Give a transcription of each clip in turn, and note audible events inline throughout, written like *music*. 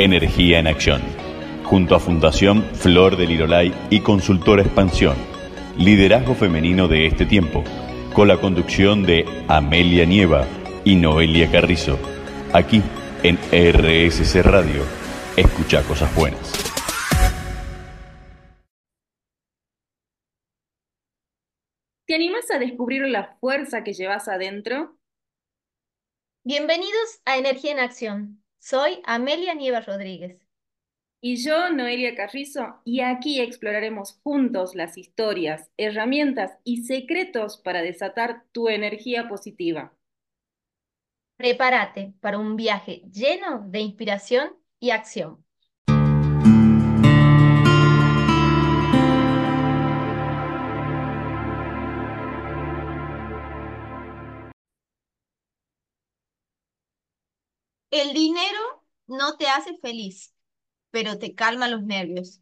Energía en Acción, junto a Fundación Flor del Lirolay y Consultora Expansión, liderazgo femenino de este tiempo, con la conducción de Amelia Nieva y Noelia Carrizo, aquí en RSC Radio. Escucha cosas buenas. ¿Te animas a descubrir la fuerza que llevas adentro? Bienvenidos a Energía en Acción. Soy Amelia Nieva Rodríguez. Y yo, Noelia Carrizo, y aquí exploraremos juntos las historias, herramientas y secretos para desatar tu energía positiva. Prepárate para un viaje lleno de inspiración y acción. El dinero no te hace feliz, pero te calma los nervios.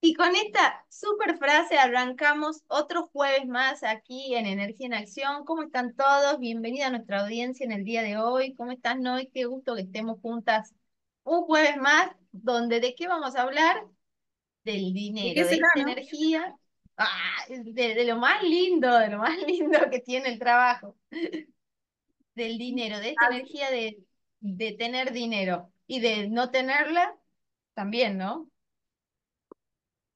Y con esta super frase arrancamos otro jueves más aquí en Energía en Acción. ¿Cómo están todos? Bienvenida a nuestra audiencia en el día de hoy. ¿Cómo estás, Noy? Qué gusto que estemos juntas un jueves más, donde ¿de qué vamos a hablar? Del dinero, de, esta energía, ah, de, lo más lindo, de lo más *laughs* lindo que tiene el trabajo. Del dinero, de esta energía de de tener dinero y de no tenerla, también, ¿no?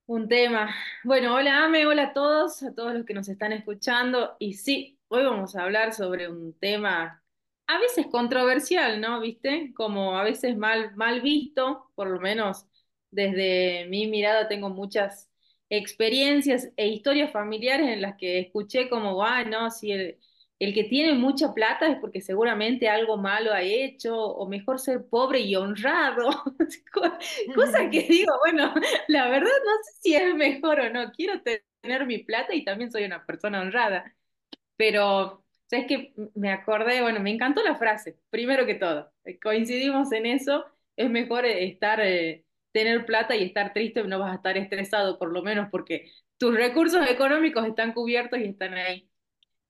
Un tema. Bueno, hola Ame, hola a todos, a todos los que nos están escuchando. Y sí, hoy vamos a hablar sobre un tema a veces controversial, ¿no? ¿Viste? Como a veces mal, mal visto, por lo menos desde mi mirada tengo muchas experiencias e historias familiares en las que escuché como, ah, no, si el, el que tiene mucha plata es porque seguramente algo malo ha hecho, o mejor ser pobre y honrado. *laughs* Cosa que *laughs* digo, bueno, la verdad no sé si es mejor o no. Quiero tener mi plata y también soy una persona honrada. Pero, ¿sabes que Me acordé, bueno, me encantó la frase, primero que todo. Coincidimos en eso, es mejor estar, eh, tener plata y estar triste, no vas a estar estresado por lo menos porque tus recursos económicos están cubiertos y están ahí.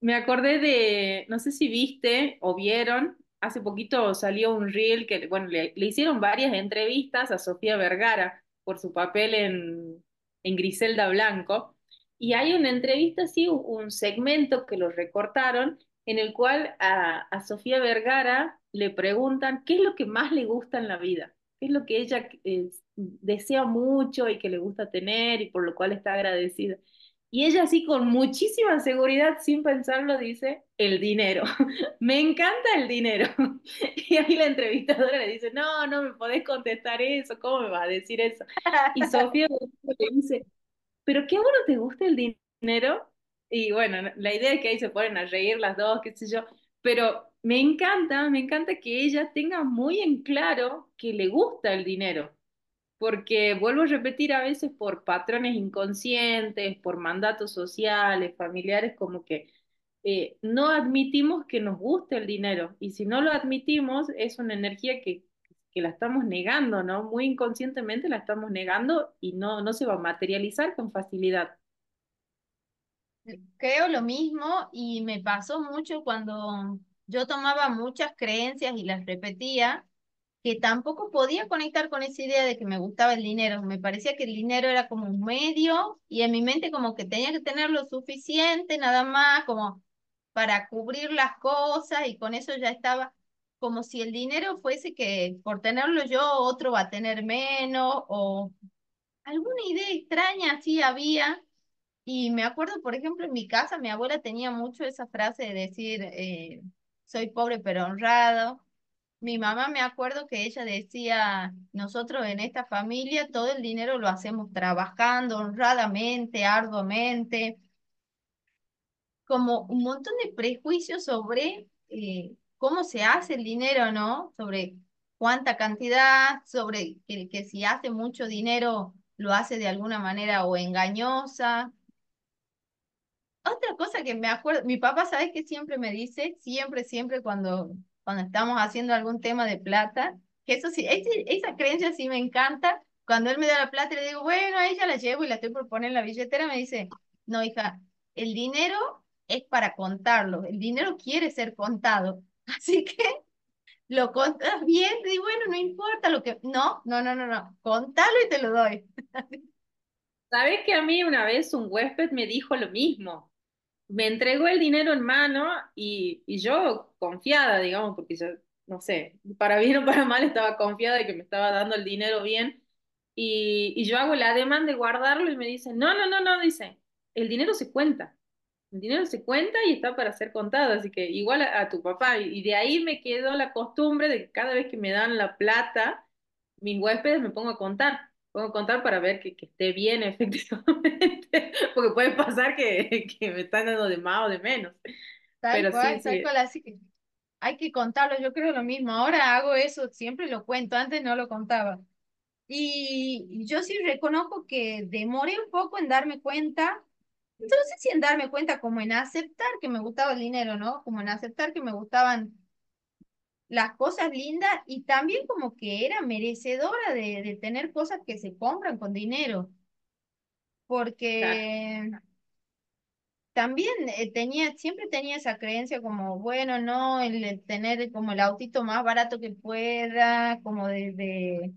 Me acordé de, no sé si viste o vieron, hace poquito salió un reel que, bueno, le, hicieron varias entrevistas a Sofía Vergara por su papel en, en Griselda Blanco. Y hay una entrevista, así, un segmento que lo recortaron, en el cual a, a Sofía Vergara le preguntan qué es lo que más le gusta en la vida, qué es lo que ella eh, desea mucho y que le gusta tener y por lo cual está agradecida. Y ella así con muchísima seguridad, sin pensarlo, dice, el dinero. *laughs* me encanta el dinero. *laughs* y ahí la entrevistadora le dice, no, no me podés contestar eso, ¿cómo me vas a decir eso? Y *laughs* Sofía le dice, ¿pero qué bueno te gusta el dinero? Y bueno, la idea es que ahí se ponen a reír las dos, qué sé yo, pero me encanta, me encanta que ella tenga muy en claro que le gusta el dinero porque vuelvo a repetir a veces por patrones inconscientes, por mandatos sociales, familiares, como que eh, no admitimos que nos guste el dinero y si no lo admitimos es una energía que, que, la estamos negando, ¿no? Muy inconscientemente la estamos negando y no, no se va a materializar con facilidad. Creo lo mismo y me pasó mucho cuando yo tomaba muchas creencias y las repetía que tampoco podía conectar con esa idea de que me gustaba el dinero. Me parecía que el dinero era como un medio y en mi mente como que tenía que tener lo suficiente nada más como para cubrir las cosas y con eso ya estaba como si el dinero fuese que por tenerlo yo otro va a tener menos o alguna idea extraña así había. Y me acuerdo, por ejemplo, en mi casa mi abuela tenía mucho esa frase de decir, eh, soy pobre pero honrado mi mamá me acuerdo que ella decía, nosotros en esta familia todo el dinero lo hacemos trabajando honradamente, arduamente, como un montón de prejuicios sobre eh, cómo se hace el dinero, ¿no? Sobre cuánta cantidad, sobre que, que si hace mucho dinero lo hace de alguna manera o engañosa. Otra cosa que me acuerdo, mi papá, ¿sabes qué siempre me dice? Siempre, siempre cuando cuando estamos haciendo algún tema de plata, que eso sí, esa creencia sí me encanta. Cuando él me da la plata, le digo, bueno, a ella la llevo y la estoy por poner en la billetera, me dice, no, hija, el dinero es para contarlo, el dinero quiere ser contado. *laughs* Así que lo contas bien, y bueno, no importa lo que, no, no, no, no, no, contalo y te lo doy. *laughs* ¿Sabes que a mí una vez un huésped me dijo lo mismo? Me entregó el dinero en mano y, y yo confiada, digamos, porque yo, no sé, para bien o para mal estaba confiada de que me estaba dando el dinero bien y, y yo hago el ademán de guardarlo y me dice, no, no, no, no, dice, el dinero se cuenta. El dinero se cuenta y está para ser contado, así que igual a, a tu papá. Y, y de ahí me quedó la costumbre de que cada vez que me dan la plata, mis huéspedes me pongo a contar. A contar para ver que, que esté bien *laughs* efectivamente, porque puede pasar que, que me están dando de más o de menos. Tal Pero sí, cual, tal sí, cual, así que hay que contarlo, yo creo lo mismo, ahora hago eso, siempre lo cuento, antes no lo contaba. Y yo sí reconozco que demoré un poco en darme cuenta, no sé si en darme cuenta como en aceptar que me gustaba el dinero, ¿no? Como en aceptar que me gustaban las cosas lindas y también como que era merecedora de, de tener cosas que se compran con dinero, claro. porque también eh, tenía, siempre tenía esa creencia como, bueno, no, el, el tener como el autito más barato que pueda, como de, de...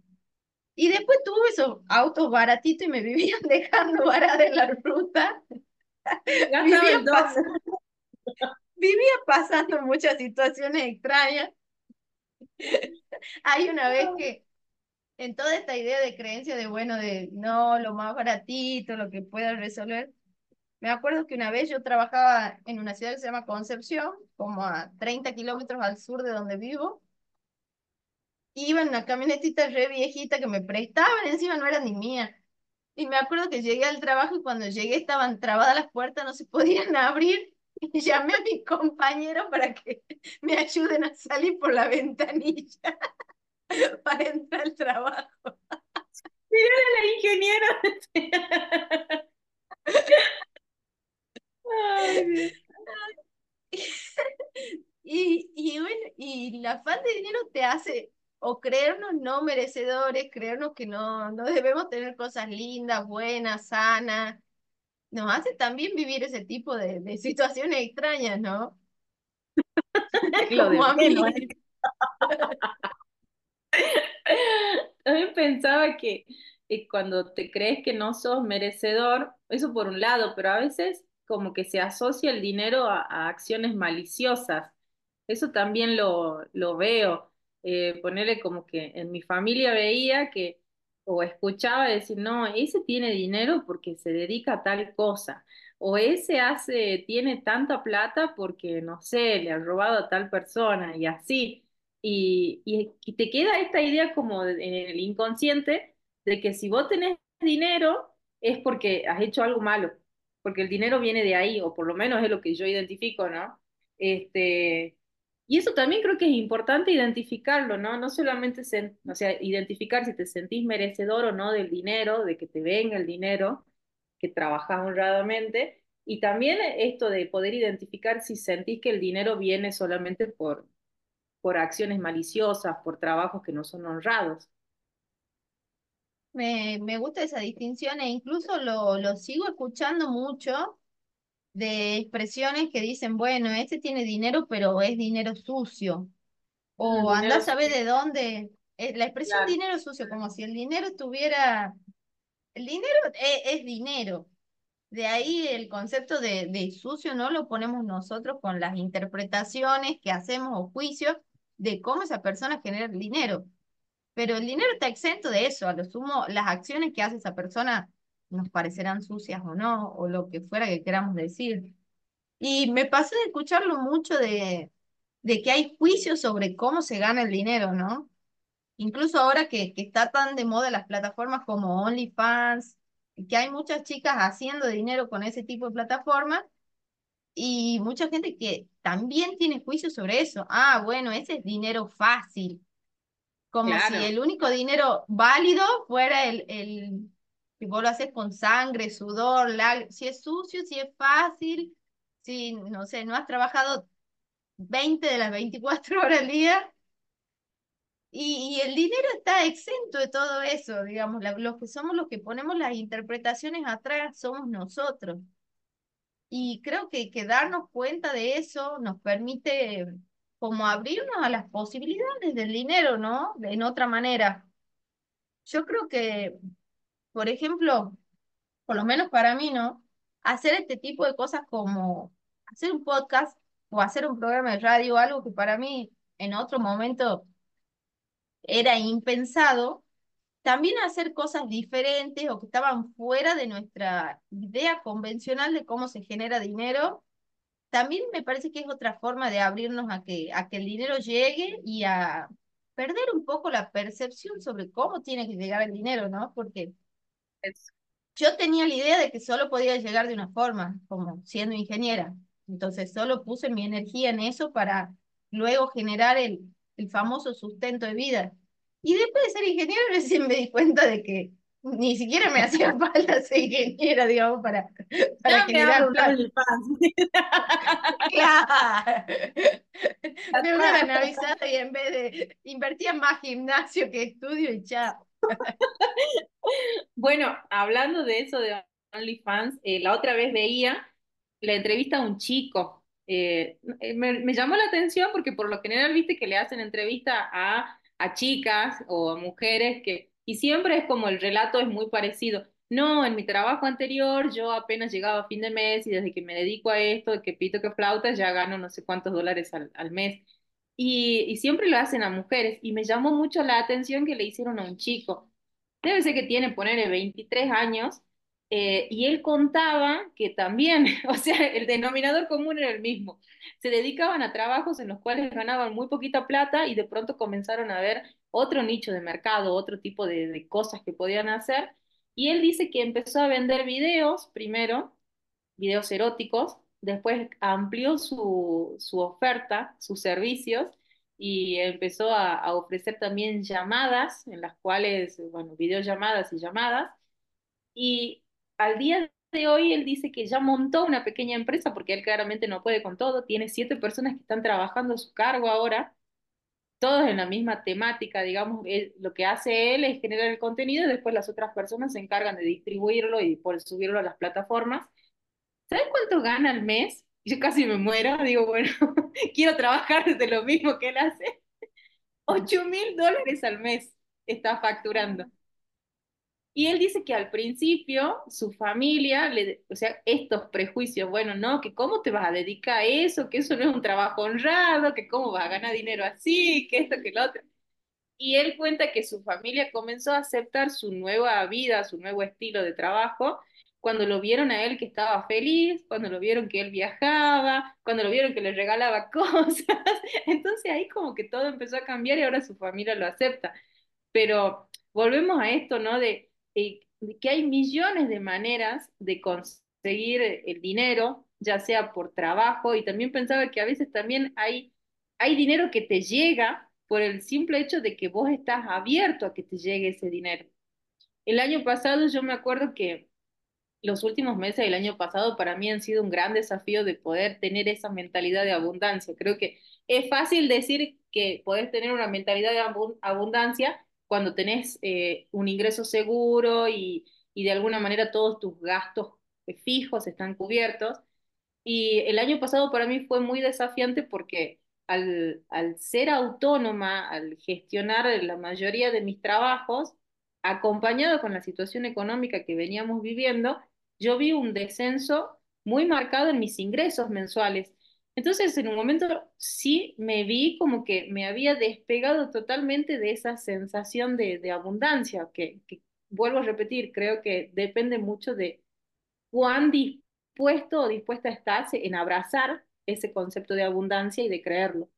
Y después tuve esos autos baratitos y me *laughs* vivían dejando varada en la ruta. Pas- *laughs* vivía pasando muchas situaciones extrañas. *laughs* Hay una vez que en toda esta idea de creencia de, bueno, de no, lo más baratito, lo que pueda resolver, me acuerdo que una vez yo trabajaba en una ciudad que se llama Concepción, como a 30 kilómetros al sur de donde vivo, iba en una camionetita re viejita que me prestaban, encima no era ni mía. Y me acuerdo que llegué al trabajo y cuando llegué estaban trabadas las puertas, no se podían *laughs* abrir. *laughs* Y llamé a mi compañero para que *laughs* me ayuden a salir por la ventanilla *laughs* para entrar al trabajo. Mira la ingeniera. Ay. Y, y bueno, y la falta de dinero te hace o creernos no merecedores, creernos que no, no debemos tener cosas lindas, buenas, sanas. Nos hace también vivir ese tipo de, de situaciones extrañas, ¿no? Lo *laughs* *laughs* Como a mí. *laughs* También pensaba que cuando te crees que no sos merecedor, eso por un lado, pero a veces como que se asocia el dinero a, a acciones maliciosas. Eso también lo, lo veo. Eh, ponerle como que en mi familia veía que, o escuchaba decir, no, ese tiene dinero porque se dedica a tal cosa, o ese hace, tiene tanta plata porque, no sé, le ha robado a tal persona, y así. Y, y, y te queda esta idea como en el inconsciente de que si vos tenés dinero es porque has hecho algo malo, porque el dinero viene de ahí, o por lo menos es lo que yo identifico, ¿no? Este, y eso también creo que es importante identificarlo, ¿no? No solamente, o sea, identificar si te sentís merecedor o no del dinero, de que te venga el dinero, que trabajás honradamente, y también esto de poder identificar si sentís que el dinero viene solamente por por acciones maliciosas, por trabajos que no son honrados. Me, me gusta esa distinción e incluso lo, lo sigo escuchando mucho de expresiones que dicen, bueno, este tiene dinero, pero es dinero sucio. Mm, O andás a sucio, de dónde. eh, La expresión claro, dinero sucio, como si el dinero tuviera... El dinero es, es dinero. De ahí el concepto de, de sucio no lo ponemos nosotros con las interpretaciones que hacemos o juicios de cómo esa persona genera el dinero. Pero el dinero está exento de eso. A lo sumo, las acciones que hace esa persona nos parecerán sucias o no, o lo que fuera que queramos decir. Y me pasé de escucharlo mucho de, de que hay juicios sobre cómo se gana el dinero, ¿no? Incluso ahora que, que está tan de moda las plataformas como OnlyFans, que hay muchas chicas haciendo dinero con ese tipo de plataformas y mucha gente que también tiene juicios sobre eso. Ah, bueno, ese es dinero fácil, como si el único dinero válido fuera el, el que vos lo haces con sangre, sudor, si es sucio, si es fácil, si, no sé, no has trabajado 20 de las 24 *laughs* horas al día Y, y el dinero está exento de todo eso, digamos, los que somos los que ponemos las interpretaciones atrás somos nosotros. Y creo que, que darnos cuenta de eso nos permite como abrirnos a las posibilidades del dinero, ¿no? De, en otra manera. Yo creo que, por ejemplo, por lo menos para mí, ¿no? Hacer este tipo de cosas como hacer un podcast o hacer un programa de radio, algo que para mí en otro momento era impensado, también hacer cosas diferentes o que estaban fuera de nuestra idea convencional de cómo se genera dinero, también me parece que es otra forma de abrirnos a que, a que el dinero llegue y a perder un poco la percepción sobre cómo tiene que llegar el dinero, ¿no? Porque yo tenía la idea de que solo podía llegar de una forma, como siendo ingeniera. Entonces solo puse mi energía en eso para luego generar el, el famoso sustento de vida. Y después de ser ingeniera *laughs* recién me di cuenta de que ni siquiera me *laughs* hacía falta ser ingeniera, digamos, para, para generar plata. *laughs* claro. Me hubieran avisado y en vez de invertía más gimnasio que estudio y chao. *laughs* bueno, hablando de eso de OnlyFans, eh, la otra vez veía la entrevista a un chico. Eh, me, llamó la atención porque por lo general viste que le hacen entrevista a, a chicas o a mujeres que, y siempre es como el relato es muy parecido. No, en mi trabajo anterior yo apenas llegaba a fin de mes y desde que me dedico a esto, que pito que flauta, ya gano no sé cuántos dólares al, al mes. Y, siempre lo hacen a mujeres. Y me llamó mucho la atención que le hicieron a un chico. Debe ser que tiene, ponerle 23 años, eh, y él contaba que también, *laughs* o sea, el denominador común era el mismo. Se dedicaban a trabajos en los cuales ganaban muy poquita plata y de pronto comenzaron a ver otro nicho de mercado, otro tipo de cosas que podían hacer. Y él dice que empezó a vender videos primero, videos eróticos, después amplió su, su oferta, sus servicios, y empezó a, a ofrecer también llamadas, en las cuales, bueno, videollamadas y llamadas. Y al día de hoy él dice que ya montó una pequeña empresa porque él claramente no puede con todo, tiene siete personas que están trabajando a su cargo ahora, todos en la misma temática, digamos, él, lo que hace él es generar el contenido y después las otras personas se encargan de distribuirlo y por subirlo a las plataformas. ¿Sabes cuánto gana al mes? Yo casi me muero, digo, bueno, *laughs* quiero trabajar desde lo mismo que él hace. 8 mil dólares al mes está facturando. Y él dice que al principio su familia, le, o sea, estos prejuicios, bueno, no, que cómo te vas a dedicar a eso, que eso no es un trabajo honrado, que cómo vas a ganar dinero así, que esto, que lo otro. Y él cuenta que su familia comenzó a aceptar su nueva vida, su nuevo estilo de trabajo, cuando lo vieron a él que estaba feliz, cuando lo vieron que él viajaba, cuando lo vieron que le regalaba *laughs* cosas. Entonces ahí como que todo empezó a cambiar y ahora su familia lo acepta. Pero volvemos a esto, ¿no? De eh, que hay millones de maneras de conseguir el dinero, ya sea por trabajo, y también pensaba que a veces también hay, hay dinero que te llega por el simple hecho de que vos estás abierto a que te llegue ese dinero. El año pasado yo me acuerdo que los últimos meses del año pasado para mí han sido un gran desafío de poder tener esa mentalidad de abundancia. Creo que es fácil decir que podés tener una mentalidad de abundancia, cuando tenés eh, un ingreso seguro y, y, de alguna manera todos tus gastos fijos están cubiertos. Y el año pasado para mí fue muy desafiante porque al, al ser autónoma, al gestionar la mayoría de mis trabajos, acompañado con la situación económica que veníamos viviendo, yo vi un descenso muy marcado en mis ingresos mensuales. Entonces, en un momento sí me vi como que me había despegado totalmente de esa sensación de, abundancia, que, que, vuelvo a repetir, creo que depende mucho de cuán dispuesto o dispuesta estás en abrazar ese concepto de abundancia y de creerlo.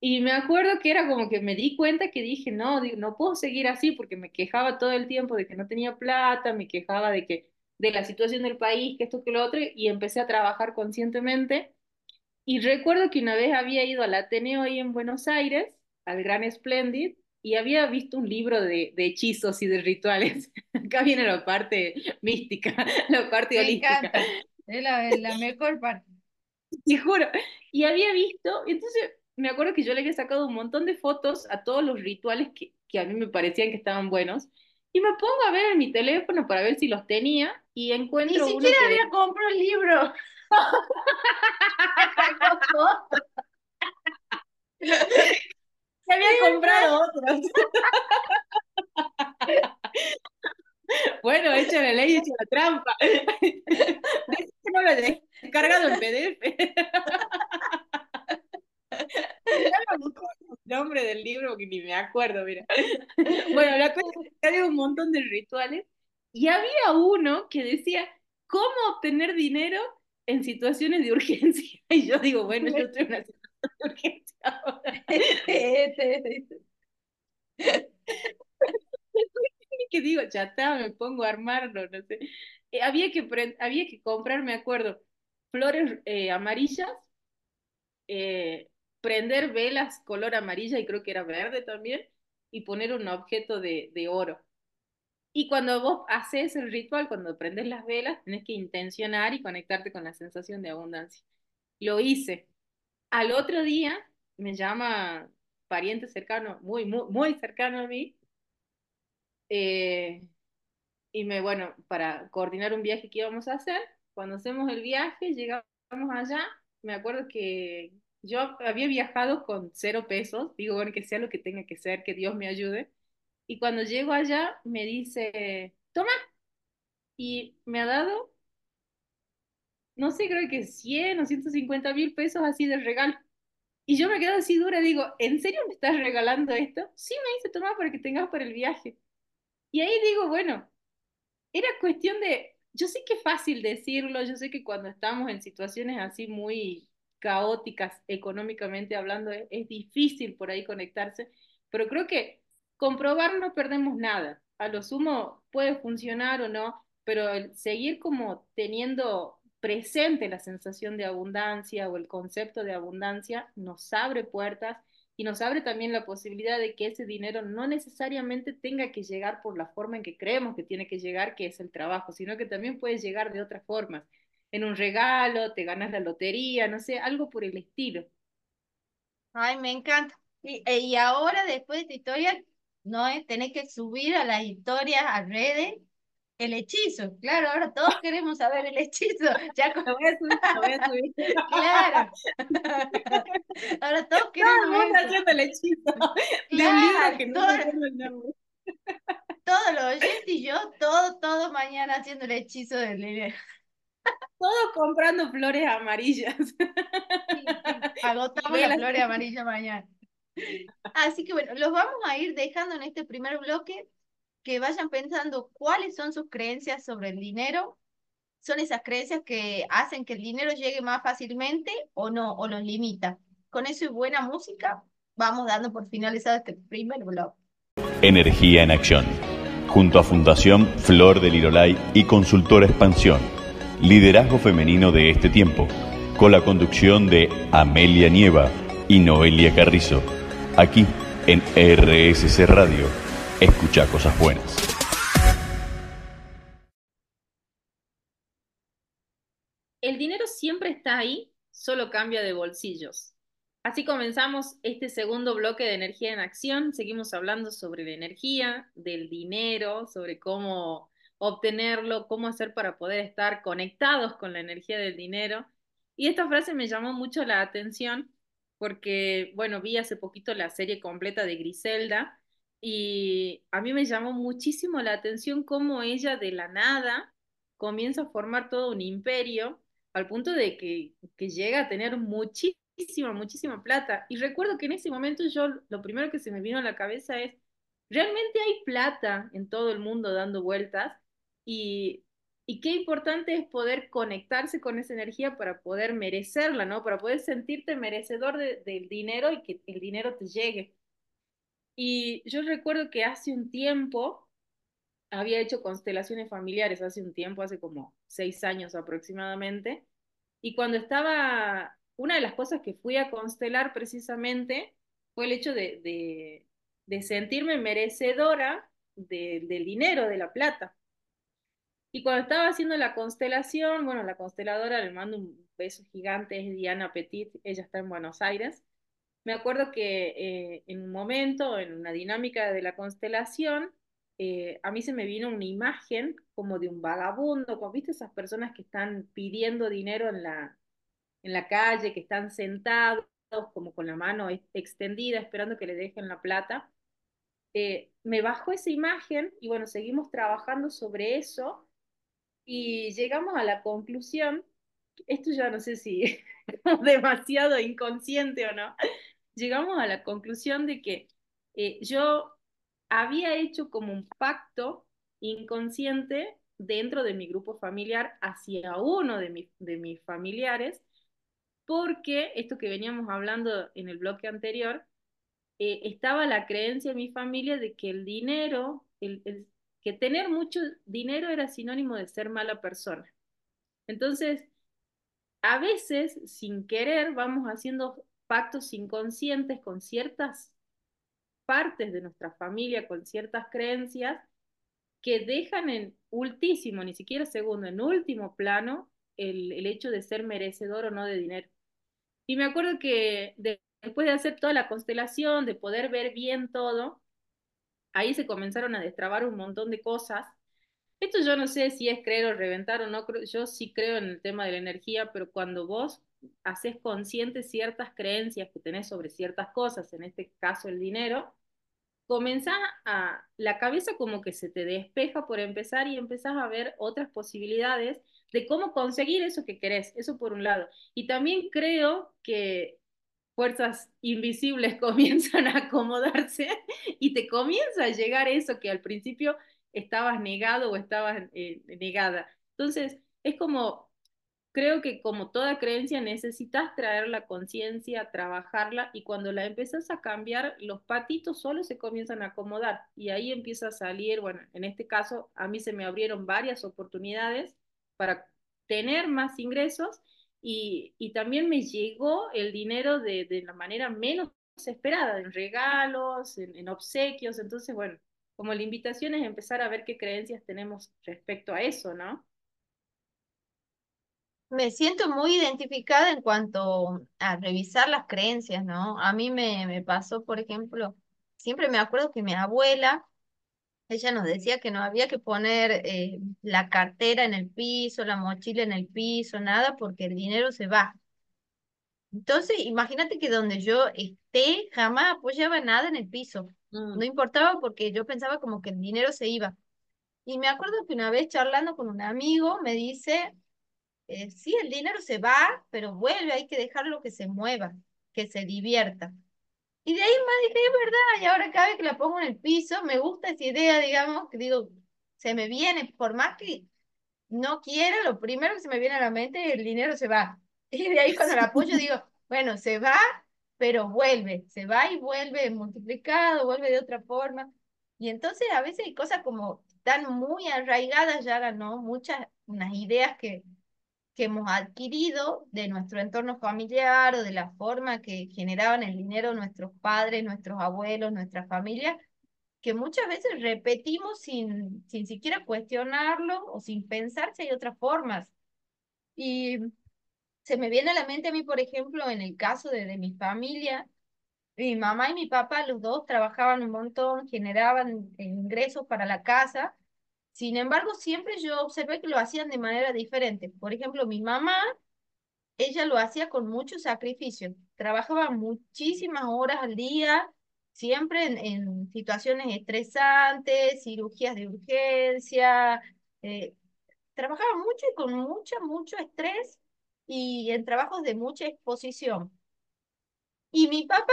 Y me acuerdo que era como que me di cuenta que dije, no, no puedo seguir así porque me quejaba todo el tiempo de que no tenía plata, me quejaba de que de la situación del país, que esto, que lo otro, y empecé a trabajar conscientemente y recuerdo que una vez había ido al Ateneo ahí en Buenos Aires, al Gran Splendid, y había visto un libro de, de hechizos y de rituales. *laughs* Acá viene la parte mística, *laughs* la parte Me holística. encanta. Es la, la mejor parte. *laughs* Te juro. Y había visto, entonces me acuerdo que yo le había sacado un montón de fotos a todos los rituales que, que a mí me parecían que estaban buenos. Y me pongo a ver en mi teléfono para ver si los tenía y encuentro Ni uno siquiera que... había comprado el libro. *laughs* Se había comprado otros. *laughs* Bueno, hecha la ley, hecha la trampa. *laughs* No lo he descargado en PDF. el nombre del libro que ni me acuerdo, mira. Bueno, la cosa es que había un montón de rituales y había uno que decía cómo obtener dinero en situaciones de urgencia. *laughs* Y yo digo, bueno, yo estoy en una situación de urgencia ahora. *laughs* que digo, ya está, me pongo a armarlo, no sé. Eh, había, que había que comprar, me acuerdo, flores eh, amarillas, eh, prender velas color amarilla y creo que era verde también, y poner un objeto de, de oro. Y cuando vos haces el ritual, cuando prendes las velas, tenés que intencionar y conectarte con la sensación de abundancia. Lo hice. Al otro día me llama pariente cercano, muy, muy, muy cercano a mí, eh, y me, bueno, para coordinar un viaje que íbamos a hacer, cuando hacemos el viaje, llegamos allá, me acuerdo que yo había viajado con cero pesos, digo, bueno, que sea lo que tenga que ser, que Dios me ayude, y cuando llego allá me dice, toma, y me ha dado, no sé, creo que 100 o 150 mil pesos así de regalo. Y yo me quedo así dura, digo, ¿en serio me estás regalando esto? Sí, me dice, toma para que tengas para el viaje. Y ahí digo, bueno, era cuestión de, yo sé que es fácil decirlo, yo sé que cuando estamos en situaciones así muy caóticas económicamente hablando, es, es difícil por ahí conectarse, pero creo que comprobar no perdemos nada. A lo sumo puede funcionar o no, pero seguir como teniendo presente la sensación de abundancia o el concepto de abundancia nos abre puertas y nos abre también la posibilidad de que ese dinero no necesariamente tenga que llegar por la forma en que creemos que tiene que llegar, que es el trabajo, sino que también puede llegar de otras formas, en un regalo, te ganas la lotería, no sé, algo por el estilo. Ay, me encanta. Y, e, y ahora, después de esta historia, no es tener que subir a las historias, a redes, el hechizo, claro, ahora todos queremos saber el hechizo. *laughs* Ya Lo voy a subir, lo voy a *laughs* subir. Claro. *laughs* ahora todos queremos Todo el mundo haciendo el hechizo. Claro, que no todo, todos los oyentes y yo, todo, todo mañana haciendo el hechizo del dinero. Todos comprando flores amarillas. Sí. Agotamos las flores amarillas mañana. Así que bueno, los vamos a ir dejando en este primer bloque que vayan pensando cuáles son sus creencias sobre el dinero. ¿Son esas creencias que hacen que el dinero llegue más fácilmente o no, o los limita? Con eso y buena música, vamos dando por finalizado este primer blog. Energía en acción. Junto a Fundación Flor del Lirolay y Consultora Expansión. Liderazgo femenino de este tiempo. Con la conducción de Amelia Nieva y Noelia Carrizo. Aquí en RSC Radio Escucha cosas buenas. El dinero siempre está ahí, solo cambia de bolsillos. Así comenzamos este segundo bloque de energía en acción. Seguimos hablando sobre la energía, del dinero, sobre cómo obtenerlo, cómo hacer para poder estar conectados con la energía del dinero. Y esta frase me llamó mucho la atención porque, bueno, vi hace poquito la serie completa de Griselda y a mí me llamó muchísimo la atención cómo ella de la nada comienza a formar todo un imperio al punto de que, que llega a tener muchísima, muchísima plata. Y recuerdo que en ese momento yo lo primero que se me vino a la cabeza es, realmente hay plata en todo el mundo dando vueltas y, y qué importante es poder conectarse con esa energía para poder merecerla, ¿no? Para poder sentirte merecedor de, del dinero y que el dinero te llegue. Y yo recuerdo que hace un tiempo había hecho constelaciones familiares, hace un tiempo, hace como seis años aproximadamente, y cuando estaba, una de las cosas que fui a constelar precisamente fue el hecho de, de, sentirme merecedora de, del dinero, de la plata. Y cuando estaba haciendo la constelación, bueno, la consteladora le mando un beso gigante, es Diana Petit, ella está en Buenos Aires, me acuerdo que eh, en un momento, en una dinámica de la constelación, eh, a mí se me vino una imagen como de un vagabundo, como viste esas personas que están pidiendo dinero en la, en la calle, que están sentados como con la mano extendida, esperando que le dejen la plata. Eh, me bajó esa imagen y bueno, seguimos trabajando sobre eso y llegamos a la conclusión, esto ya no sé si *laughs* es demasiado inconsciente o no, llegamos a la conclusión de que eh, yo había hecho como un pacto inconsciente dentro de mi grupo familiar hacia uno de, de mis familiares, porque esto que veníamos hablando en el bloque anterior, eh, estaba la creencia en mi familia de que el dinero, el, que tener mucho dinero era sinónimo de ser mala persona. Entonces, a veces, sin querer, vamos haciendo pactos inconscientes con ciertas partes de nuestra familia, con ciertas creencias, que dejan en ultísimo, ni siquiera segundo, en último plano, el, el hecho de ser merecedor o no de dinero. Y me acuerdo que de, después de hacer toda la constelación, de poder ver bien todo, ahí se comenzaron a destrabar un montón de cosas. Esto yo no sé si es creer o reventar o no, yo sí creo en el tema de la energía, pero cuando vos haces consciente ciertas creencias que tenés sobre ciertas cosas, en este caso el dinero, comenzás a, la cabeza como que se te despeja por empezar y empezás a ver otras posibilidades de cómo conseguir eso que querés, eso por un lado. Y también creo que fuerzas invisibles *laughs* comienzan a acomodarse y te comienza a llegar eso que al principio estabas negado o estabas eh, negada. Entonces, es como creo que como toda creencia necesitas traer la conciencia, trabajarla y cuando la empiezas a cambiar, los patitos solo se comienzan a acomodar y ahí empieza a salir, bueno, en este caso a mí se me abrieron varias oportunidades para tener más ingresos y, y también me llegó el dinero de, de, la manera menos esperada, en regalos, en, obsequios, entonces, bueno, como la invitación es empezar a ver qué creencias tenemos respecto a eso, ¿no? Me siento muy identificada en cuanto a revisar las creencias, ¿no? A mí me, me pasó, por ejemplo, siempre me acuerdo que mi abuela, ella nos decía que no había que poner eh, la cartera en el piso, la mochila en el piso, nada, porque el dinero se va. Entonces, imagínate que donde yo esté, jamás apoyaba nada en el piso. Mm. No importaba porque yo pensaba como que el dinero se iba. Y me acuerdo que una vez charlando con un amigo me dice, eh, sí, el dinero se va, pero vuelve, hay que dejarlo que se mueva, que se divierta. Y de ahí más dije, es verdad, y ahora cada vez que la pongo en el piso, me gusta esa idea, digamos, que digo, se me viene, por más que no quiera, lo primero que se me viene a la mente, el dinero se va. *laughs* Y de ahí cuando la apoyo digo, bueno, se va, pero vuelve, se va y vuelve multiplicado, vuelve de otra forma. Y entonces a veces hay cosas como están muy arraigadas ya, ¿no? Muchas, unas ideas que, que hemos adquirido de nuestro entorno familiar o de la forma que generaban el dinero nuestros padres, nuestros abuelos, nuestra familia, que muchas veces repetimos sin, sin siquiera cuestionarlo o sin pensar si hay otras formas. Y se me viene a la mente a mí, por ejemplo, en el caso de, de mi familia, mi mamá y mi papá, los dos trabajaban un montón, generaban ingresos para la casa, sin embargo, siempre yo observé que lo hacían de manera diferente. Por ejemplo, mi mamá, ella lo hacía con mucho sacrificio. Trabajaba muchísimas horas al día, siempre en, en situaciones estresantes, cirugías de urgencia. Eh, trabajaba mucho y con mucho, mucho estrés y en trabajos de mucha exposición. Y mi papá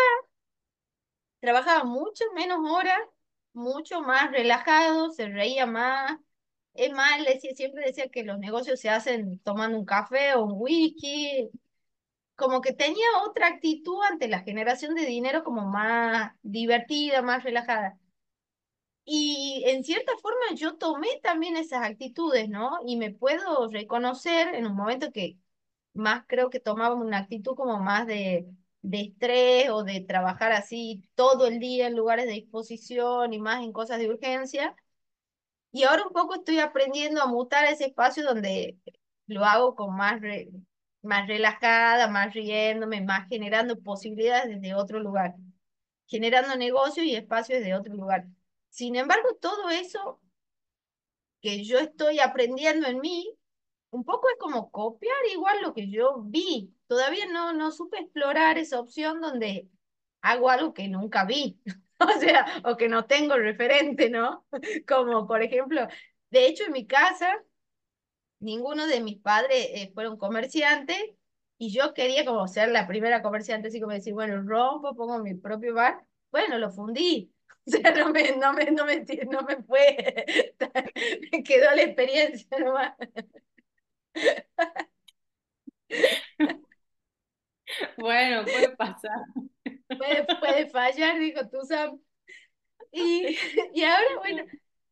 trabajaba mucho menos horas mucho más relajado, se reía más. Es más, decía, siempre decía que los negocios se hacen tomando un café o un whisky. Como que tenía otra actitud ante la generación de dinero como más divertida, más relajada. Y en cierta forma yo tomé también esas actitudes, ¿no? Y me puedo reconocer en un momento que más creo que tomaba una actitud como más de, de estrés o de trabajar así todo el día en lugares de exposición y más en cosas de urgencia. Y ahora un poco estoy aprendiendo a mutar ese espacio donde lo hago con más, más relajada, más riéndome, más generando posibilidades desde otro lugar, generando negocios y espacios desde otro lugar. Sin embargo, todo eso que yo estoy aprendiendo en mí, un poco es como copiar igual lo que yo vi. Todavía no, no supe explorar esa opción donde hago algo que nunca vi, *laughs* o sea, o que no tengo referente, ¿no? *laughs* Como por ejemplo, de hecho en mi casa, ninguno de mis padres eh, fueron comerciantes y yo quería como ser la primera comerciante, así como decir, bueno, rompo, pongo mi propio bar, bueno, lo fundí. *laughs* O sea, no me, no me, no me, no me fue, me quedó la experiencia nomás. *laughs* Bueno, puede pasar. Puede, puede fallar, dijo tú, Sam. Y, *laughs* y ahora, bueno,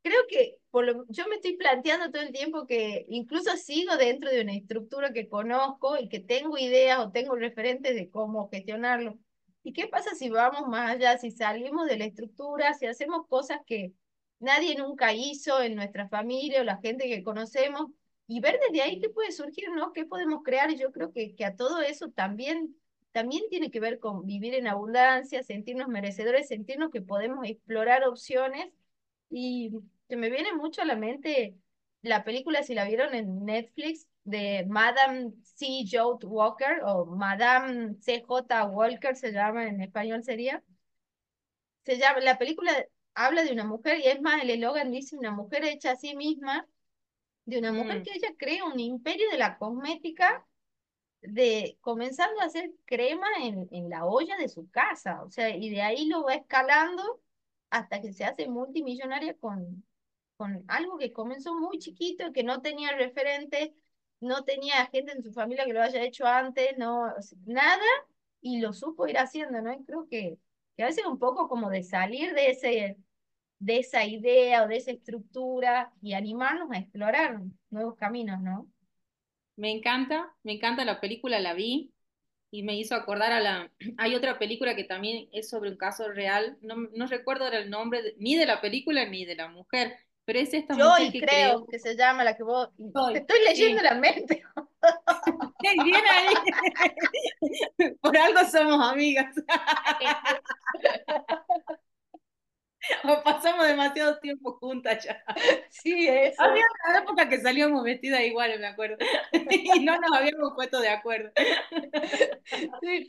creo que por lo, yo me estoy planteando todo el tiempo que incluso sigo dentro de una estructura que conozco y que tengo ideas o tengo referentes de cómo gestionarlo. ¿Y qué pasa si vamos más allá, si salimos de la estructura, si hacemos cosas que nadie nunca hizo en nuestra familia o la gente que conocemos y ver desde ahí qué puede surgir, ¿no? ¿Qué podemos crear? Y yo creo que, que a todo eso también, también tiene que ver con vivir en abundancia, sentirnos merecedores, sentirnos que podemos explorar opciones y se me viene mucho a la mente la película, si la vieron en Netflix, de Madame C. J. Walker o Madame C. J. Walker se llama en español sería. Se llama, la película habla de una mujer y es más, el eslogan dice una mujer hecha a sí misma, de una mujer Mm. que ella crea un imperio de la cosmética de comenzando a hacer crema en, en la olla de su casa, o sea, y de ahí lo va escalando hasta que se hace multimillonaria con, con algo que comenzó muy chiquito, que no tenía referente, no tenía gente en su familia que lo haya hecho antes, no, o sea, nada, y lo supo ir haciendo, ¿no? Y creo que, que a veces un poco como de salir de ese, de esa idea o de esa estructura y animarnos a explorar nuevos caminos, ¿no? Me encanta, me encanta la película, la vi y me hizo acordar a la... *clears throat* Hay otra película que también es sobre un caso real, no, no recuerdo el nombre de- ni de la película ni de la mujer, pero es esta mujer Joy, que creo creó... que se llama la que vos... Joy, Te estoy leyendo sí. la mente. *laughs* Bien ahí. *laughs* Por algo somos amigas. *laughs* *laughs* O pasamos demasiado tiempo juntas ya. *laughs* Sí, eso. Había una época que salíamos vestidas iguales, me acuerdo. *laughs* Y no nos habíamos puesto de acuerdo. Sí.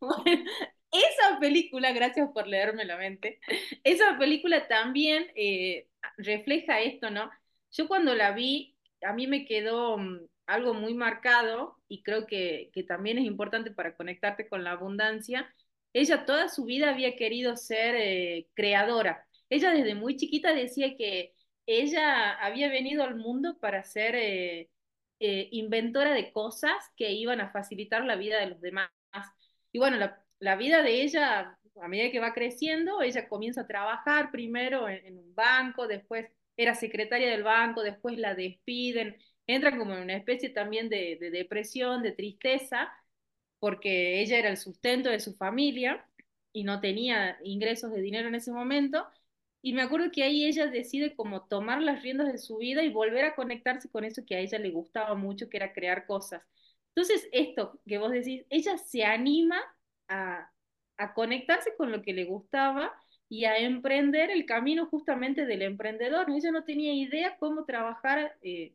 Bueno, esa película, gracias por leerme la mente, esa película también eh, refleja esto, ¿no? Yo cuando la vi, a mí me quedó mm, algo muy marcado y creo que, que también es importante para conectarte con la abundancia. Ella toda su vida había querido ser eh, creadora. Ella desde muy chiquita decía que ella había venido al mundo para ser eh, eh, inventora de cosas que iban a facilitar la vida de los demás. Y bueno, la, vida de ella, a medida que va creciendo, ella comienza a trabajar primero en, un banco, después era secretaria del banco, después la despiden, entra como en una especie también de depresión, de tristeza, porque ella era el sustento de su familia y no tenía ingresos de dinero en ese momento. Y me acuerdo que ahí ella decide como tomar las riendas de su vida y volver a conectarse con eso que a ella le gustaba mucho, que era crear cosas. Entonces, esto que vos decís, ella se anima a, a conectarse con lo que le gustaba y a emprender el camino justamente del emprendedor. Ella no tenía idea cómo trabajar eh,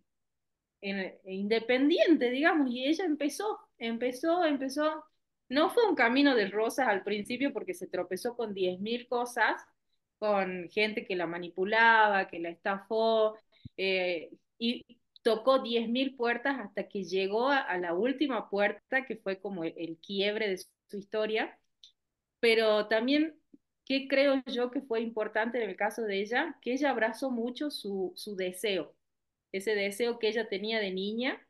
en, independiente, digamos, y ella empezó, empezó, empezó. No fue un camino de rosas al principio porque se tropezó con 10.000 cosas, con gente que la manipulaba, que la estafó, eh, y tocó 10.000 puertas hasta que llegó a, la última puerta, que fue como el, el quiebre de su, su historia. Pero también ¿qué creo yo que fue importante en el caso de ella? Que ella abrazó mucho su, su deseo, ese deseo que ella tenía de niña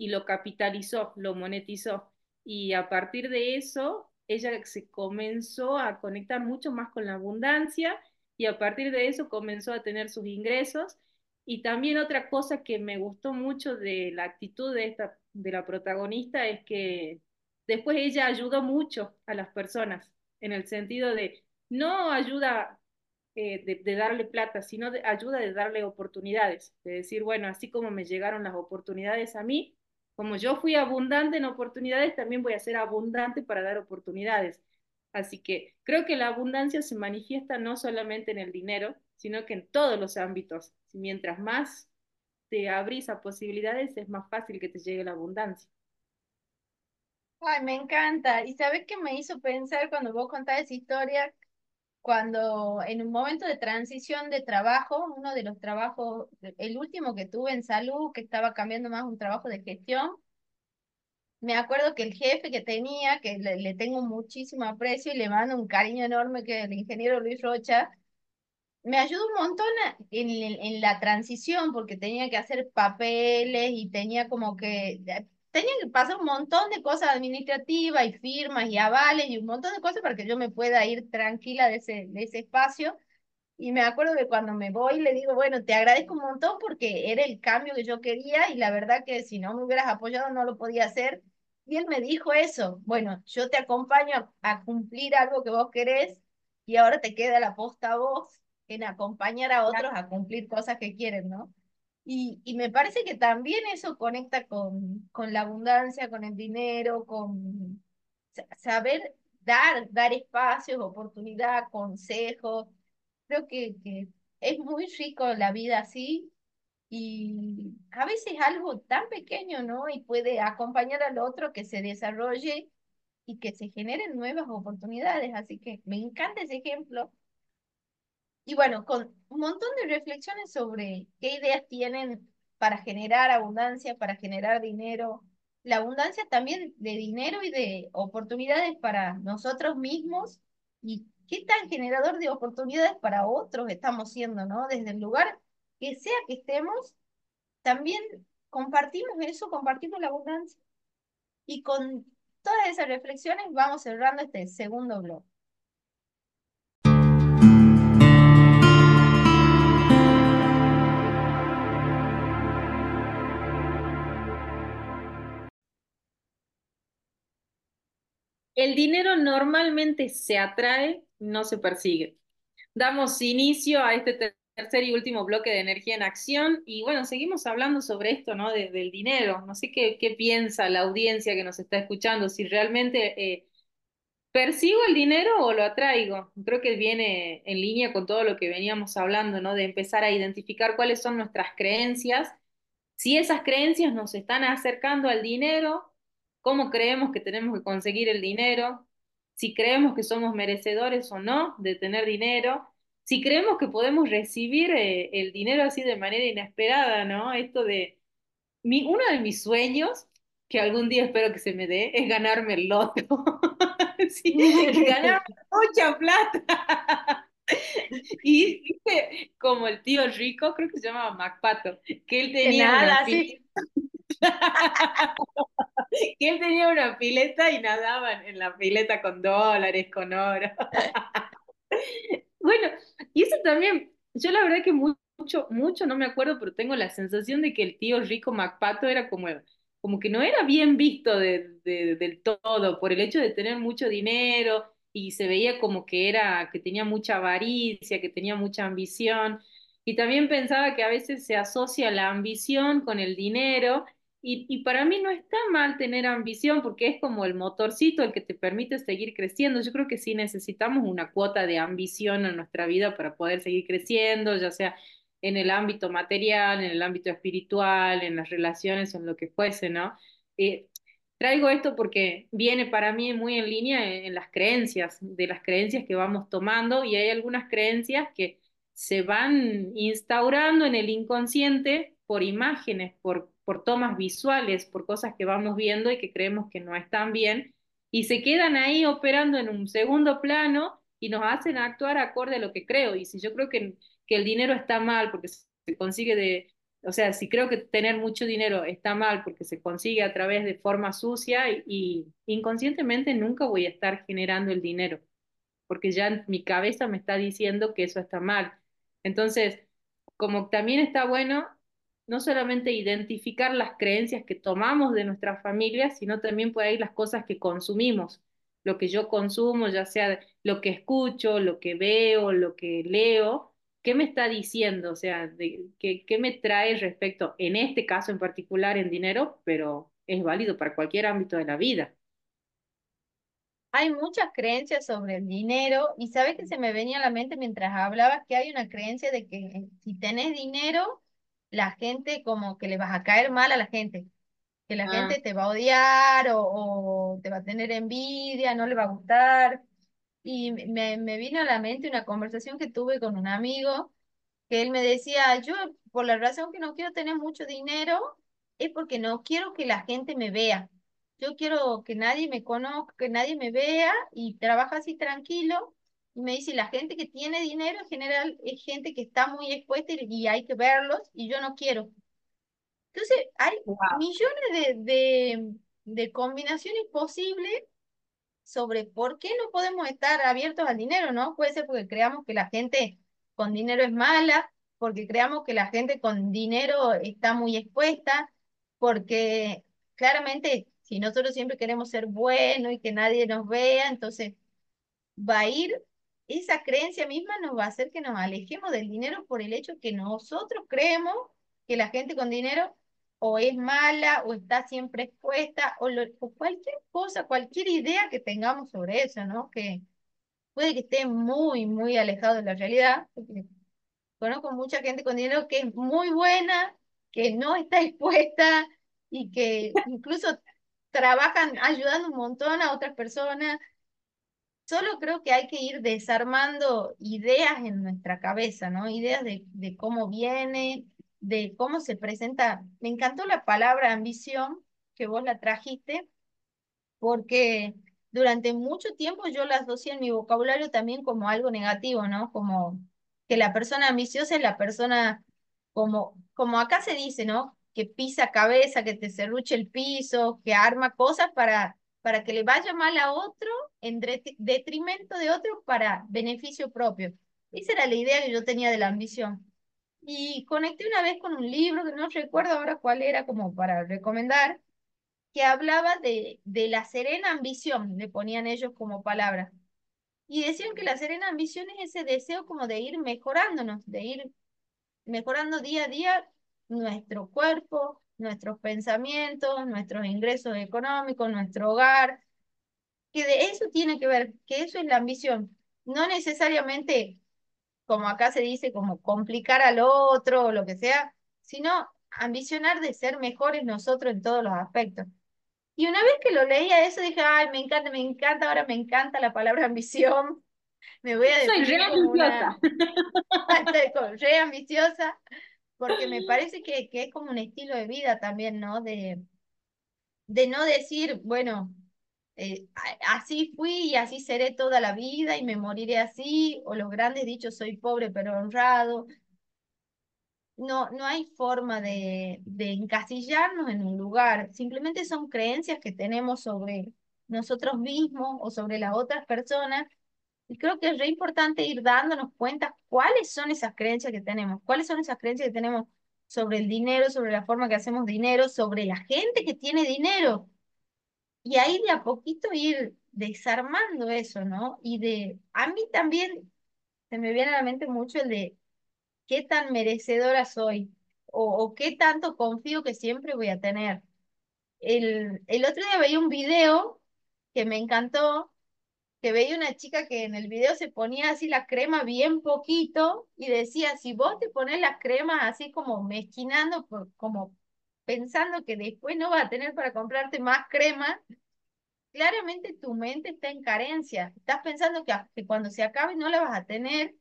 y lo capitalizó, lo monetizó. Y a partir de eso, ella se comenzó a conectar mucho más con la abundancia y a partir de eso comenzó a tener sus ingresos. Y también otra cosa que me gustó mucho de la actitud de, esta, de la protagonista es que después ella ayudó mucho a las personas, en el sentido de no ayuda eh, de, de, darle plata, sino de, ayuda de darle oportunidades, de decir, bueno, así como me llegaron las oportunidades a mí, como yo fui abundante en oportunidades, también voy a ser abundante para dar oportunidades. Así que creo que la abundancia se manifiesta no solamente en el dinero, sino que en todos los ámbitos. Mientras más te abrís a posibilidades, es más fácil que te llegue la abundancia. Ay, me encanta. ¿Y sabes qué me hizo pensar cuando vos contás esa historia? Cuando en un momento de transición de trabajo, uno de los trabajos, el último que tuve en salud, que estaba cambiando más un trabajo de gestión, me acuerdo que el jefe que tenía, que le, le tengo muchísimo aprecio y le mando un cariño enorme, que es el ingeniero Luis Rocha, me ayudó un montón en, en la transición porque tenía que hacer papeles y tenía como que, tenía que pasar un montón de cosas administrativas y firmas y avales y un montón de cosas para que yo me pueda ir tranquila de ese, de ese espacio. Y me acuerdo que cuando me voy le digo, bueno, te agradezco un montón porque era el cambio que yo quería y la verdad que si no me hubieras apoyado no lo podía hacer. Y él me dijo eso, bueno, yo te acompaño a, a cumplir algo que vos querés y ahora te queda la posta a vos en acompañar a otros a cumplir cosas que quieren, ¿no? Y, y me parece que también eso conecta con, con la abundancia, con el dinero, con saber dar, dar espacios, oportunidad, consejos. Creo que, que es muy rico la vida así y a veces algo tan pequeño, ¿no? Y puede acompañar al otro que se desarrolle y que se generen nuevas oportunidades. Así que me encanta ese ejemplo y bueno, con un montón de reflexiones sobre qué ideas tienen para generar abundancia, para generar dinero, la abundancia también de dinero y de oportunidades para nosotros mismos y qué tan generador de oportunidades para otros estamos siendo, ¿no? Desde el lugar que sea que estemos, también compartimos eso, compartimos la abundancia. Y con todas esas reflexiones vamos cerrando este segundo blog. El dinero normalmente se atrae, no se persigue. Damos inicio a este tercer y último bloque de energía en acción y bueno, seguimos hablando sobre esto, ¿no? del dinero. No sé qué, qué, piensa la audiencia que nos está escuchando, si realmente eh, persigo el dinero o lo atraigo. Creo que viene en línea con todo lo que veníamos hablando, ¿no? De empezar a identificar cuáles son nuestras creencias, si esas creencias nos están acercando al dinero cómo creemos que tenemos que conseguir el dinero, si creemos que somos merecedores o no de tener dinero, si creemos que podemos recibir eh, el dinero así de manera inesperada, ¿no? Esto de, mi, uno de mis sueños, que algún día espero que se me dé, es ganarme el loto. *laughs* sí, ganarme *laughs* mucha plata. *laughs* y viste, como el tío rico, creo que se llamaba MacPato, que él tenía nada, sí. *laughs* que él tenía una pileta y nadaban en la pileta con dólares, con oro. *laughs* bueno, y eso también, yo la verdad que mucho, mucho no me acuerdo, pero tengo la sensación de que el tío rico MacPato era como, como que no era bien visto de, del todo por el hecho de tener mucho dinero y se veía como que era, que tenía mucha avaricia, que tenía mucha ambición. Y también pensaba que a veces se asocia la ambición con el dinero y, y, para mí no está mal tener ambición porque es como el motorcito el que te permite seguir creciendo. Yo creo que sí necesitamos una cuota de ambición en nuestra vida para poder seguir creciendo, ya sea en el ámbito material, en el ámbito espiritual, en las relaciones, en lo que fuese, ¿no? Eh, traigo esto porque viene para mí muy en línea en, en las creencias, de las creencias que vamos tomando y hay algunas creencias que se van instaurando en el inconsciente por imágenes, por por tomas visuales, por cosas que vamos viendo y que creemos que no están bien, y se quedan ahí operando en un segundo plano y nos hacen actuar acorde a lo que creo. Y si yo creo que, que el dinero está mal porque se consigue de, o sea, si creo que tener mucho dinero está mal porque se consigue a través de forma sucia y, y inconscientemente nunca voy a estar generando el dinero, porque ya mi cabeza me está diciendo que eso está mal. Entonces, como también está bueno no solamente identificar las creencias que tomamos de nuestras familias, sino también por ahí las cosas que consumimos. Lo que yo consumo, ya sea lo que escucho, lo que veo, lo que leo, ¿qué me está diciendo? O sea, de, ¿qué, ¿qué me trae respecto, en este caso en particular, en dinero, pero es válido para cualquier ámbito de la vida? Hay muchas creencias sobre el dinero y sabes que se me venía a la mente mientras hablabas que hay una creencia de que si tenés dinero la gente como que le vas a caer mal a la gente, que la Ah, gente te va a odiar o, o te va a tener envidia, no le va a gustar. Y me, me vino a la mente una conversación que tuve con un amigo que él me decía, yo por la razón que no quiero tener mucho dinero es porque no quiero que la gente me vea. Yo quiero que nadie me conozca, que nadie me vea y trabaja así tranquilo. Y me dice, la gente que tiene dinero en general es gente que está muy expuesta y, y hay que verlos y yo no quiero. Entonces, hay wow. millones de, de, de combinaciones posibles sobre por qué no podemos estar abiertos al dinero, ¿no? Puede ser porque creamos que la gente con dinero es mala, porque creamos que la gente con dinero está muy expuesta, porque claramente si nosotros siempre queremos ser buenos y que nadie nos vea, entonces va a ir, esa creencia misma nos va a hacer que nos alejemos del dinero por el hecho que nosotros creemos que la gente con dinero o es mala o está siempre expuesta o, cualquier cosa, cualquier idea que tengamos sobre eso, ¿no? Que puede que esté muy, muy alejado de la realidad. Conozco mucha gente con dinero que es muy buena, que no está expuesta y que incluso trabajan ayudando un montón a otras personas Solo creo que hay que ir desarmando ideas en nuestra cabeza, ¿no? Ideas de, de cómo viene, de cómo se presenta. Me encantó la palabra ambición que vos la trajiste, porque durante mucho tiempo yo la asocié en mi vocabulario también como algo negativo, ¿no? Como que la persona ambiciosa es la persona, como, como acá se dice, ¿no? Que pisa cabeza, que te serruche el piso, que arma cosas para, para que le vaya mal a otro en detrimento de otro para beneficio propio. Esa era la idea que yo tenía de la ambición. Y conecté una vez con un libro que no recuerdo ahora cuál era como para recomendar, que hablaba de, de la serena ambición, le ponían ellos como palabra. Y decían que la serena ambición es ese deseo como de ir mejorándonos, de ir mejorando día a día nuestro cuerpo, nuestros pensamientos, nuestros ingresos económicos, nuestro hogar, que de eso tiene que ver, que eso es la ambición. No necesariamente, como acá se dice, como complicar al otro o lo que sea, sino ambicionar de ser mejores nosotros en todos los aspectos. Y una vez que lo leía eso, dije, ay, me encanta, me encanta, ahora me encanta la palabra *laughs* ambición. Me voy a Soy *laughs* re ambiciosa. una, re ambiciosa, porque me parece que, que es como un estilo de vida también, ¿no? De, de no decir, bueno, eh, así fui y así seré toda la vida y me moriré así, o los grandes dichos, soy pobre pero honrado. No, no hay forma de, de encasillarnos en un lugar, simplemente son creencias que tenemos sobre nosotros mismos o sobre las otras personas. Y creo que es re importante ir dándonos cuenta cuáles son esas creencias que tenemos, cuáles son esas creencias que tenemos sobre el dinero, sobre la forma que hacemos dinero, sobre la gente que tiene dinero. Y ahí de a poquito ir desarmando eso, ¿no? Y de, a mí también se me viene a la mente mucho el de qué tan merecedora soy o, o qué tanto confío que siempre voy a tener. El, el otro día veía un video que me encantó, que veía una chica que en el video se ponía así la crema bien poquito y decía, si vos te pones la crema así como mezquinando, por, como pensando que después no vas a tener para comprarte más crema, claramente tu mente está en carencia. Estás pensando que, que cuando se acabe no la vas a tener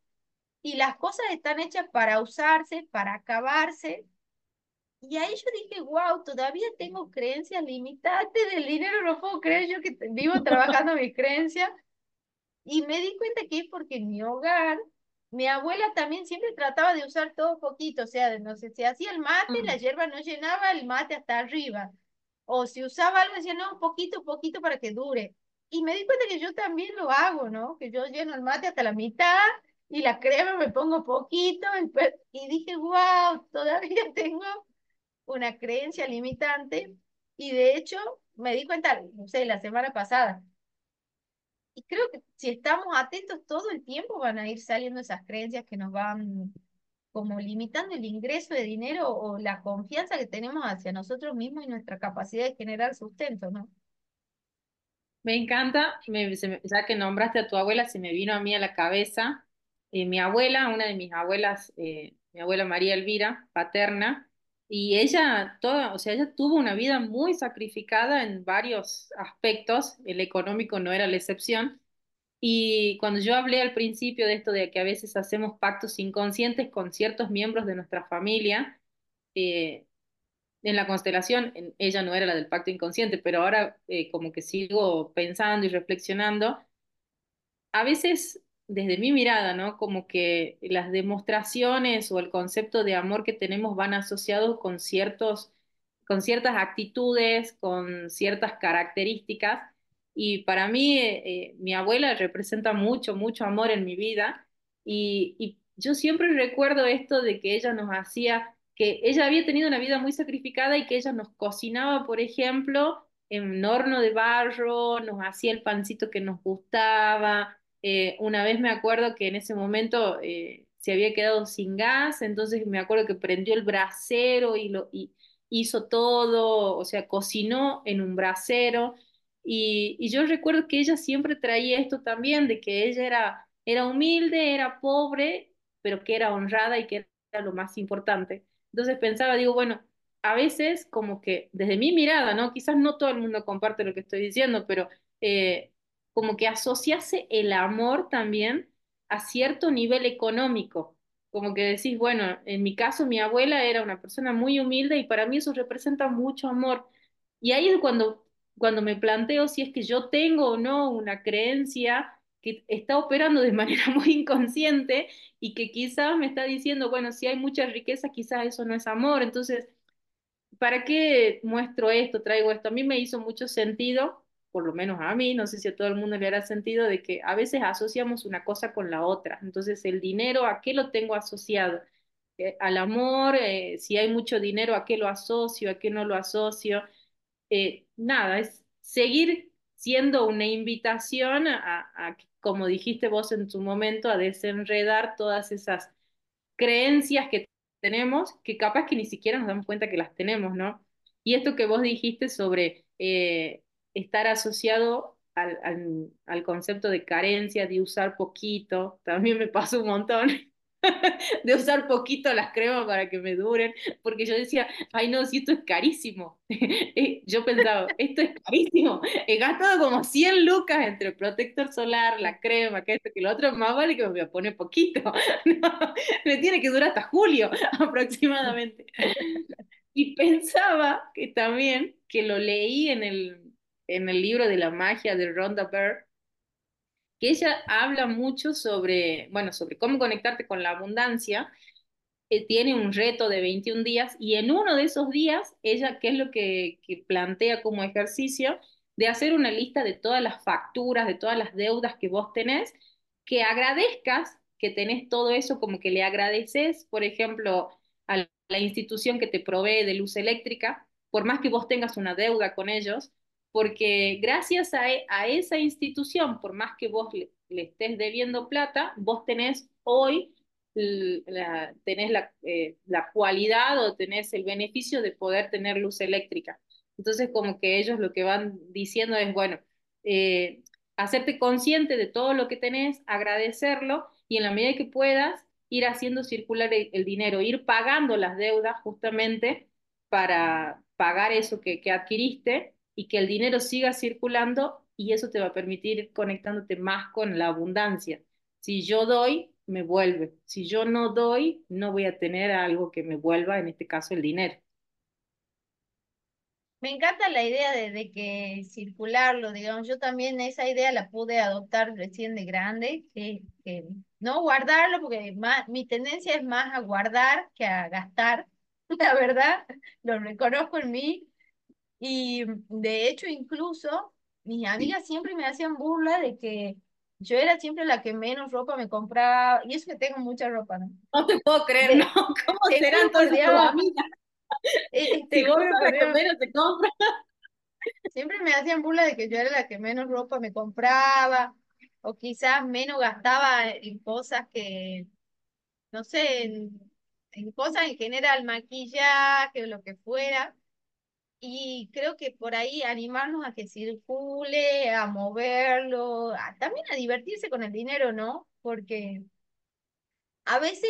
y las cosas están hechas para usarse, para acabarse. Y ahí yo dije, wow, todavía tengo creencias limitantes del dinero, no puedo creer yo que vivo trabajando *laughs* mis creencias. Y me di cuenta que es porque en mi hogar, mi abuela también siempre trataba de usar todo poquito, o sea, no sé, si hacía el mate, la Mm. hierba no llenaba el mate hasta arriba. O si usaba algo, decía, no, poquito, poquito para que dure. Y me di cuenta que yo también lo hago, ¿no? Que yo lleno el mate hasta la mitad y la crema me pongo poquito. Y dije, wow, todavía *laughs* tengo una creencia limitante. Y de hecho, me di cuenta, no sé, la semana pasada. Y creo que si estamos atentos todo el tiempo van a ir saliendo esas creencias que nos van como limitando el ingreso de dinero o la confianza que tenemos hacia nosotros mismos y nuestra capacidad de generar sustento, ¿no? Me encanta, ya que nombraste a tu abuela, se me vino a mí a la cabeza. eh, mi abuela, una de mis abuelas, eh, mi abuela María Elvira, paterna, y ella, toda, o sea, ella tuvo una vida muy sacrificada en varios aspectos, el económico no era la excepción, y cuando yo hablé al principio de esto de que a veces hacemos pactos inconscientes con ciertos miembros de nuestra familia, eh, en la constelación, ella no era la del pacto inconsciente, pero ahora eh, como que sigo pensando y reflexionando a veces, desde mi mirada, ¿no? Como que las demostraciones o el concepto de amor que tenemos van asociados con ciertos, con ciertas actitudes, con ciertas características. Y para mí, eh, eh, mi abuela representa mucho, mucho amor en mi vida. Y, y yo siempre recuerdo esto de que ella nos hacía, que ella había tenido una vida muy sacrificada y que ella nos cocinaba, por ejemplo, en horno de barro, nos hacía el pancito que nos gustaba eh, una vez me acuerdo que en ese momento eh, se había quedado sin gas, entonces me acuerdo que prendió el brasero y lo y hizo todo, o sea, cocinó en un brasero. Y, y yo recuerdo que ella siempre traía esto también, de que ella era, era humilde, era pobre, pero que era honrada y que era lo más importante. Entonces pensaba, digo, bueno, a veces como que desde mi mirada, ¿no? Quizás no todo el mundo comparte lo que estoy diciendo, pero... eh, como que asociase el amor también a cierto nivel económico. Como que decís, bueno, en mi caso mi abuela era una persona muy humilde y para mí eso representa mucho amor. Y ahí es cuando, cuando me planteo si es que yo tengo o no una creencia que está operando de *laughs* manera muy inconsciente y que quizás me está diciendo, bueno, si hay mucha riqueza, quizás eso no es amor. Entonces, ¿para qué muestro esto, traigo esto? A mí me hizo mucho sentido, por lo menos a mí, no sé si a todo el mundo le hará sentido, de que a veces asociamos una cosa con la otra. Entonces, el dinero, ¿a qué lo tengo asociado? Eh, al amor, eh, si hay mucho dinero, ¿a qué lo asocio? ¿A qué no lo asocio? Eh, nada, es seguir siendo una invitación a, como dijiste vos en tu momento, a desenredar todas esas creencias que tenemos, que capaz que ni siquiera nos damos cuenta que las tenemos, ¿no? Y esto que vos dijiste sobre estar asociado al, al, al, concepto de carencia, de usar poquito, también me pasó un montón. *laughs* de usar poquito las cremas para que me duren, porque yo decía, ay no, si esto es carísimo. *laughs* yo pensaba, esto es carísimo. He gastado como 100 lucas entre el protector solar, la crema, que esto, que lo otro, más vale que me pone poquito. *laughs* no, me tiene que durar hasta julio aproximadamente. Y pensaba que también, que lo leí en el, en el libro de la magia de Rhonda Byrne, que ella habla mucho sobre, bueno, sobre cómo conectarte con la abundancia. Eh, tiene un reto de 21 días y en uno de esos días, ella, ¿qué es lo que, que plantea como ejercicio? De hacer una lista de todas las facturas, de todas las deudas que vos tenés, que agradezcas que tenés todo eso, como que le agradeces, por ejemplo, a la institución que te provee de luz eléctrica, por más que vos tengas una deuda con ellos, porque gracias a, a esa institución, por más que vos le, le estés debiendo plata, vos tenés hoy la, tenés la, eh, la, cualidad o tenés el beneficio de poder tener luz eléctrica. Entonces, como que ellos lo que van diciendo es, bueno, eh, hacerte consciente de todo lo que tenés, agradecerlo y en la medida que puedas, ir haciendo circular el, el dinero, ir pagando las deudas justamente para pagar eso que, que adquiriste y que el dinero siga circulando y eso te va a permitir ir conectándote más con la abundancia. Si yo doy, me vuelve. Si yo no doy, no voy a tener algo que me vuelva, en este caso el dinero. Me encanta la idea de, de, que circularlo, digamos, yo también esa idea la pude adoptar recién de grande, que, que no guardarlo, porque más, mi tendencia es más a guardar que a gastar, *laughs* la verdad, lo reconozco en mí, y de hecho incluso mis amigas siempre me hacían burla de que yo era siempre la que menos ropa me compraba, y eso que tengo mucha ropa, ¿no? No te puedo creer, ¿no? *laughs* ¿Cómo te serán todas tus amigas? Eh, Si te menos se compra. Siempre me hacían burla de que yo era la que menos ropa me compraba, o quizás menos gastaba en cosas que, no sé, en, en cosas en general, maquillaje o lo que fuera. Y creo que por ahí animarnos a que circule, a moverlo, a- también a divertirse con el dinero, ¿no? Porque a veces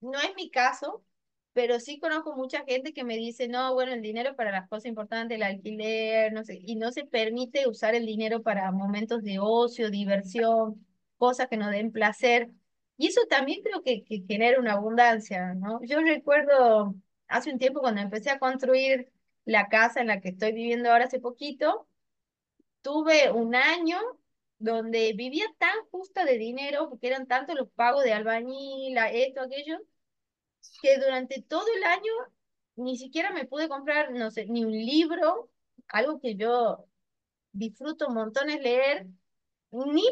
no es mi caso, pero sí conozco mucha gente que me dice, no, bueno, el dinero para las cosas importantes, el alquiler, no sé, y no se permite usar el dinero para momentos de ocio, diversión, cosas que nos den placer. Y eso también creo que, que genera una abundancia, ¿no? Yo recuerdo hace un tiempo cuando empecé a construir la casa en la que estoy viviendo ahora hace poquito, tuve un año donde vivía tan justa de dinero, porque eran tantos los pagos de albañil, esto, aquello, que durante todo el año ni siquiera me pude comprar, no sé, ni un libro, algo que yo disfruto montones leer, ni,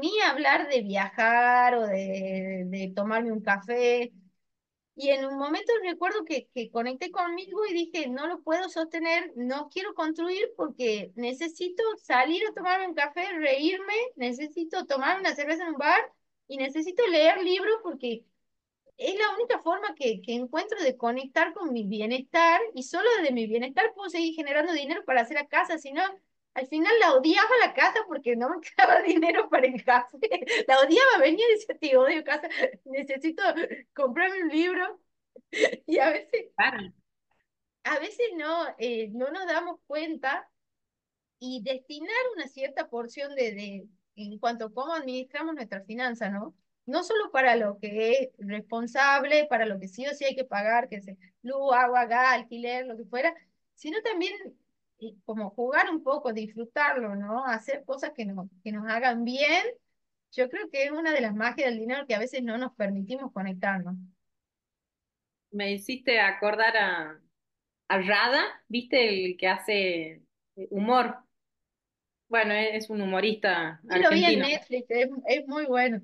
ni hablar de viajar o de, de tomarme un café. Y en un momento recuerdo que, que conecté conmigo y dije, no lo puedo sostener, no quiero construir porque necesito salir a tomarme un café, reírme, necesito tomar una cerveza en un bar y necesito leer libros porque es la única forma que, que encuentro de conectar con mi bienestar y solo desde mi bienestar puedo seguir generando dinero para hacer la casa, si no, al final la odiaba la casa porque no me *laughs* quedaba dinero para el café. La odiaba, venía y decía, tío, odio casa, necesito comprarme un libro. *laughs* Y a veces, a veces no, eh, no nos damos cuenta y destinar una cierta porción de, de, en cuanto a cómo administramos nuestra finanza, ¿no? No solo para lo que es responsable, para lo que sí o sí hay que pagar, que es luz, agua, gas, alquiler, lo que fuera, sino también como jugar un poco, disfrutarlo, ¿no? Hacer cosas que nos, que nos hagan bien. Yo creo que es una de las magias del dinero que a veces no nos permitimos conectarnos. Me hiciste acordar a, a Rada, ¿viste? El que hace humor. Bueno, es un humorista Yo lo vi en Netflix, es, es muy bueno.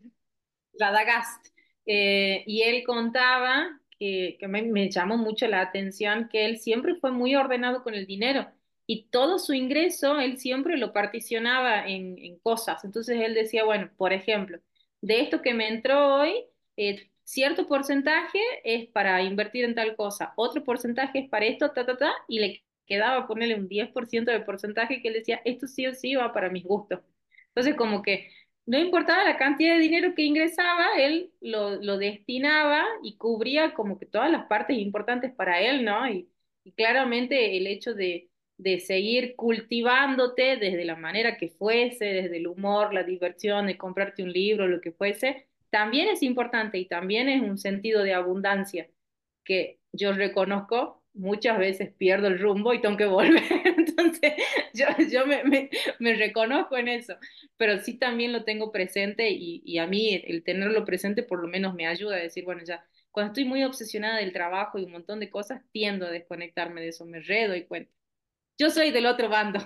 Radagast. Eh, y él contaba que, que me, me, llamó mucho la atención que él siempre fue muy ordenado con el dinero y todo su ingreso él siempre lo particionaba en, cosas. Entonces él decía, bueno, por ejemplo, de esto que me entró hoy, eh, cierto porcentaje es para invertir en tal cosa, otro porcentaje es para esto, ta, ta, ta, y le quedaba ponerle un 10% de porcentaje que él decía, esto sí o sí va para mis gustos. Entonces como que no importaba la cantidad de dinero que ingresaba, él lo, lo, destinaba y cubría como que todas las partes importantes para él, ¿no? Y claramente el hecho de, de, seguir cultivándote desde la manera que fuese, desde el humor, la diversión, de comprarte un libro, lo que fuese, también es importante y también es un sentido de abundancia que yo reconozco muchas veces pierdo el rumbo y tengo que volver. *laughs* Entonces, yo, me, me, reconozco en eso, pero sí también lo tengo presente y, y, a mí el tenerlo presente por lo menos me ayuda a decir, bueno, ya, cuando estoy muy obsesionada del trabajo y un montón de cosas, tiendo a desconectarme de eso, me redo y cuento. *laughs* Yo soy del otro bando.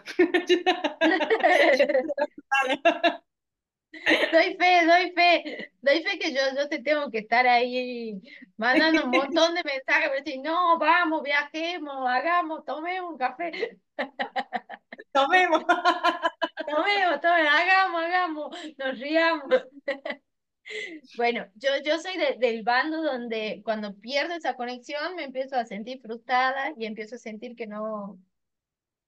Doy fe, doy fe, doy fe que yo, yo te tengo que estar ahí mandando un montón de mensajes, pero decir, no, vamos, viajemos, hagamos, tomemos un café. Tomemos. Tomemos, tomemos, hagamos, hagamos, nos riamos. Bueno, yo, yo soy de, del bando donde cuando pierdo esa conexión me empiezo a sentir frustrada y empiezo a sentir que no,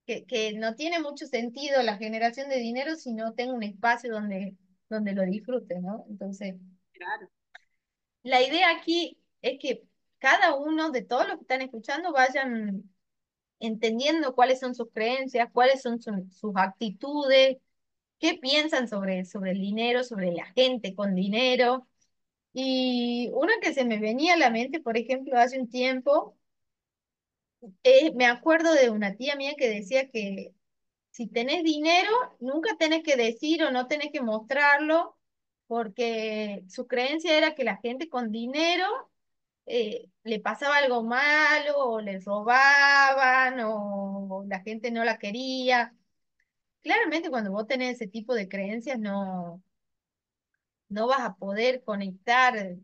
que, que no tiene mucho sentido la generación de dinero si no tengo un espacio donde donde lo disfrute, ¿no? Entonces, claro. la idea aquí es que cada uno de todos los que están escuchando vayan entendiendo cuáles son sus creencias, cuáles son su, sus actitudes, qué piensan sobre, sobre el dinero, sobre la gente con dinero. Y una que se me venía a la mente, por ejemplo, hace un tiempo, eh, me acuerdo de una tía mía que decía que si tenés dinero, nunca tenés que decir o no tenés que mostrarlo, porque su creencia era que la gente con dinero eh, le pasaba algo malo, o le robaban, o la gente no la quería. Claramente cuando vos tenés ese tipo de creencias no, no vas a poder conectar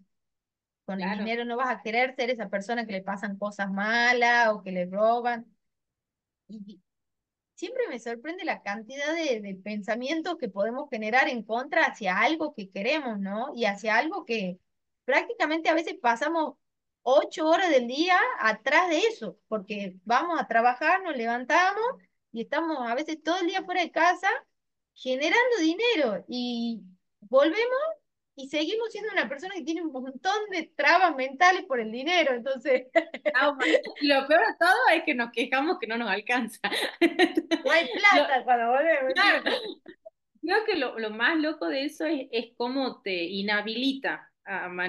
con claro. el dinero, no vas a querer ser esa persona que le pasan cosas malas o que le roban. Y, siempre me sorprende la cantidad de, de, pensamientos que podemos generar en contra hacia algo que queremos, ¿no? Y hacia algo que prácticamente a veces pasamos ocho horas del día atrás de eso, porque vamos a trabajar, nos levantamos y estamos a veces todo el día fuera de casa generando dinero y volvemos y seguimos siendo una persona que tiene un montón de trabas mentales por el dinero, entonces... *laughs* Ah, lo peor de todo es que nos quejamos que no nos alcanza. No hay *laughs* plata cuando volvemos. Creo que lo, lo, más loco de eso es, es cómo te inhabilita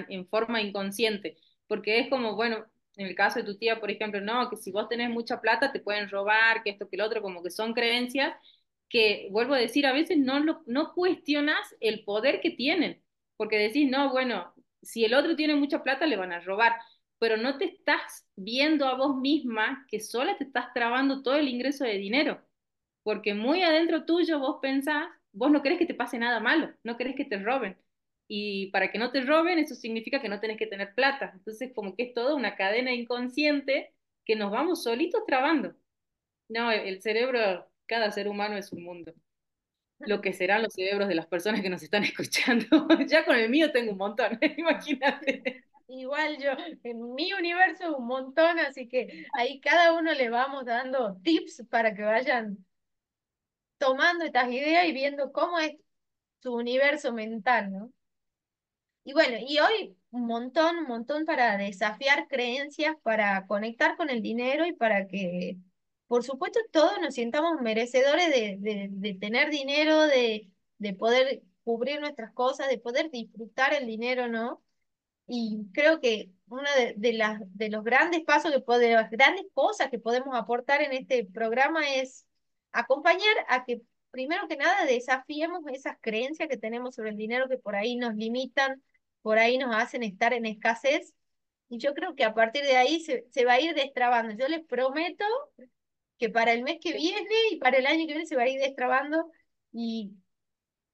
en forma inconsciente, porque es como, bueno, en el caso de tu tía, por ejemplo, no, que si vos tenés mucha plata te pueden robar, que esto, que lo otro, como que son creencias que, vuelvo a decir, a veces no, lo, no cuestionas el poder que tienen porque decís, no, bueno, si el otro tiene mucha plata le van a robar, pero no te estás viendo a vos misma que sola te estás trabando todo el ingreso de dinero, porque muy adentro tuyo vos pensás, vos no querés que te pase nada malo, no querés que te roben. Y para que no te roben, eso significa que no tenés que tener plata. Entonces, como que es toda una cadena inconsciente que nos vamos solitos trabando. No, el cerebro, cada ser humano es un mundo lo que serán los cerebros de las personas que nos están *laughs* escuchando. ya con el mío tengo un montón, *laughs* imagínate. Igual yo, en mi universo un montón, así que ahí cada uno le vamos dando tips para que vayan tomando estas ideas y viendo cómo es su universo mental, ¿no? Y bueno, y hoy un montón, un montón para desafiar creencias, para conectar con el dinero y para que por supuesto, todos nos sientamos merecedores de, de, tener dinero, de, de poder cubrir nuestras cosas, de poder disfrutar el dinero, ¿no? Y creo que una de, las, de los grandes pasos, que de las grandes cosas que podemos aportar en este programa es acompañar a que, primero que nada, desafiemos esas creencias que tenemos sobre el dinero que por ahí nos limitan, por ahí nos hacen estar en escasez. Y yo creo que a partir de ahí se, se va a ir destrabando. Yo les prometo que para el mes que viene y para el año que viene se va a ir destrabando y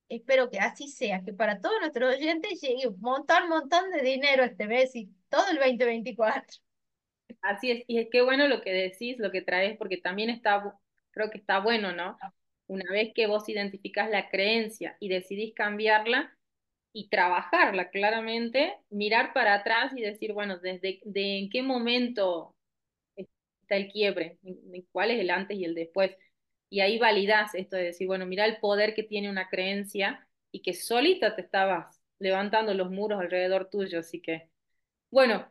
espero que así sea, que para todos nuestros oyentes llegue un montón, montón de dinero este mes y todo el 2024. Así es, y es que bueno lo que decís, lo que traes, porque también está, creo que está bueno, ¿no? Una vez que vos identificás la creencia y decidís cambiarla y trabajarla claramente, mirar para atrás y decir, bueno, desde de en qué momento está el quiebre, cuál es el antes y el después. Y ahí validas esto de decir, bueno, mira el poder que tiene una creencia y que solita te estabas levantando los muros alrededor tuyo. Así que, bueno,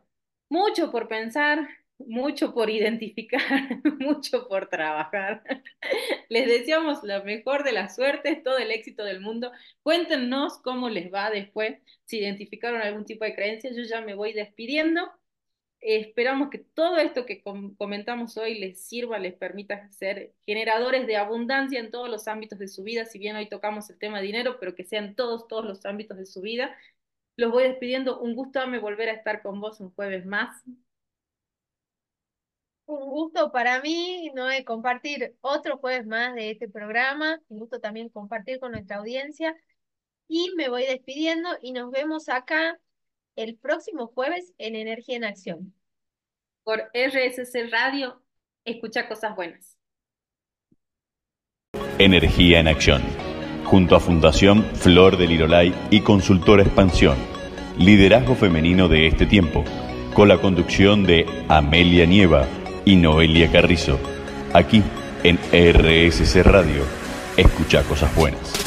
mucho por pensar, mucho por identificar, *laughs* mucho por trabajar. *laughs* Les deseamos la mejor de las suertes, todo el éxito del mundo. Cuéntenos cómo les va después, si identificaron algún tipo de creencia. Yo ya me voy despidiendo esperamos que todo esto que comentamos hoy les sirva, les permita ser generadores de abundancia en todos los ámbitos de su vida, si bien hoy tocamos el tema de dinero, pero que sean todos, todos los ámbitos de su vida. Los voy despidiendo. Un gusto me volver a estar con vos un jueves más. Un gusto para mí, ¿no? compartir otro jueves más de este programa. Un gusto también compartir con nuestra audiencia. Y me voy despidiendo y nos vemos acá el próximo jueves en Energía en Acción. Por RSC Radio, escucha cosas buenas. Energía en Acción, junto a Fundación Flor del Lirolay y Consultora Expansión, liderazgo femenino de este tiempo, con la conducción de Amelia Nieva y Noelia Carrizo, aquí en RSC Radio. Escucha cosas buenas.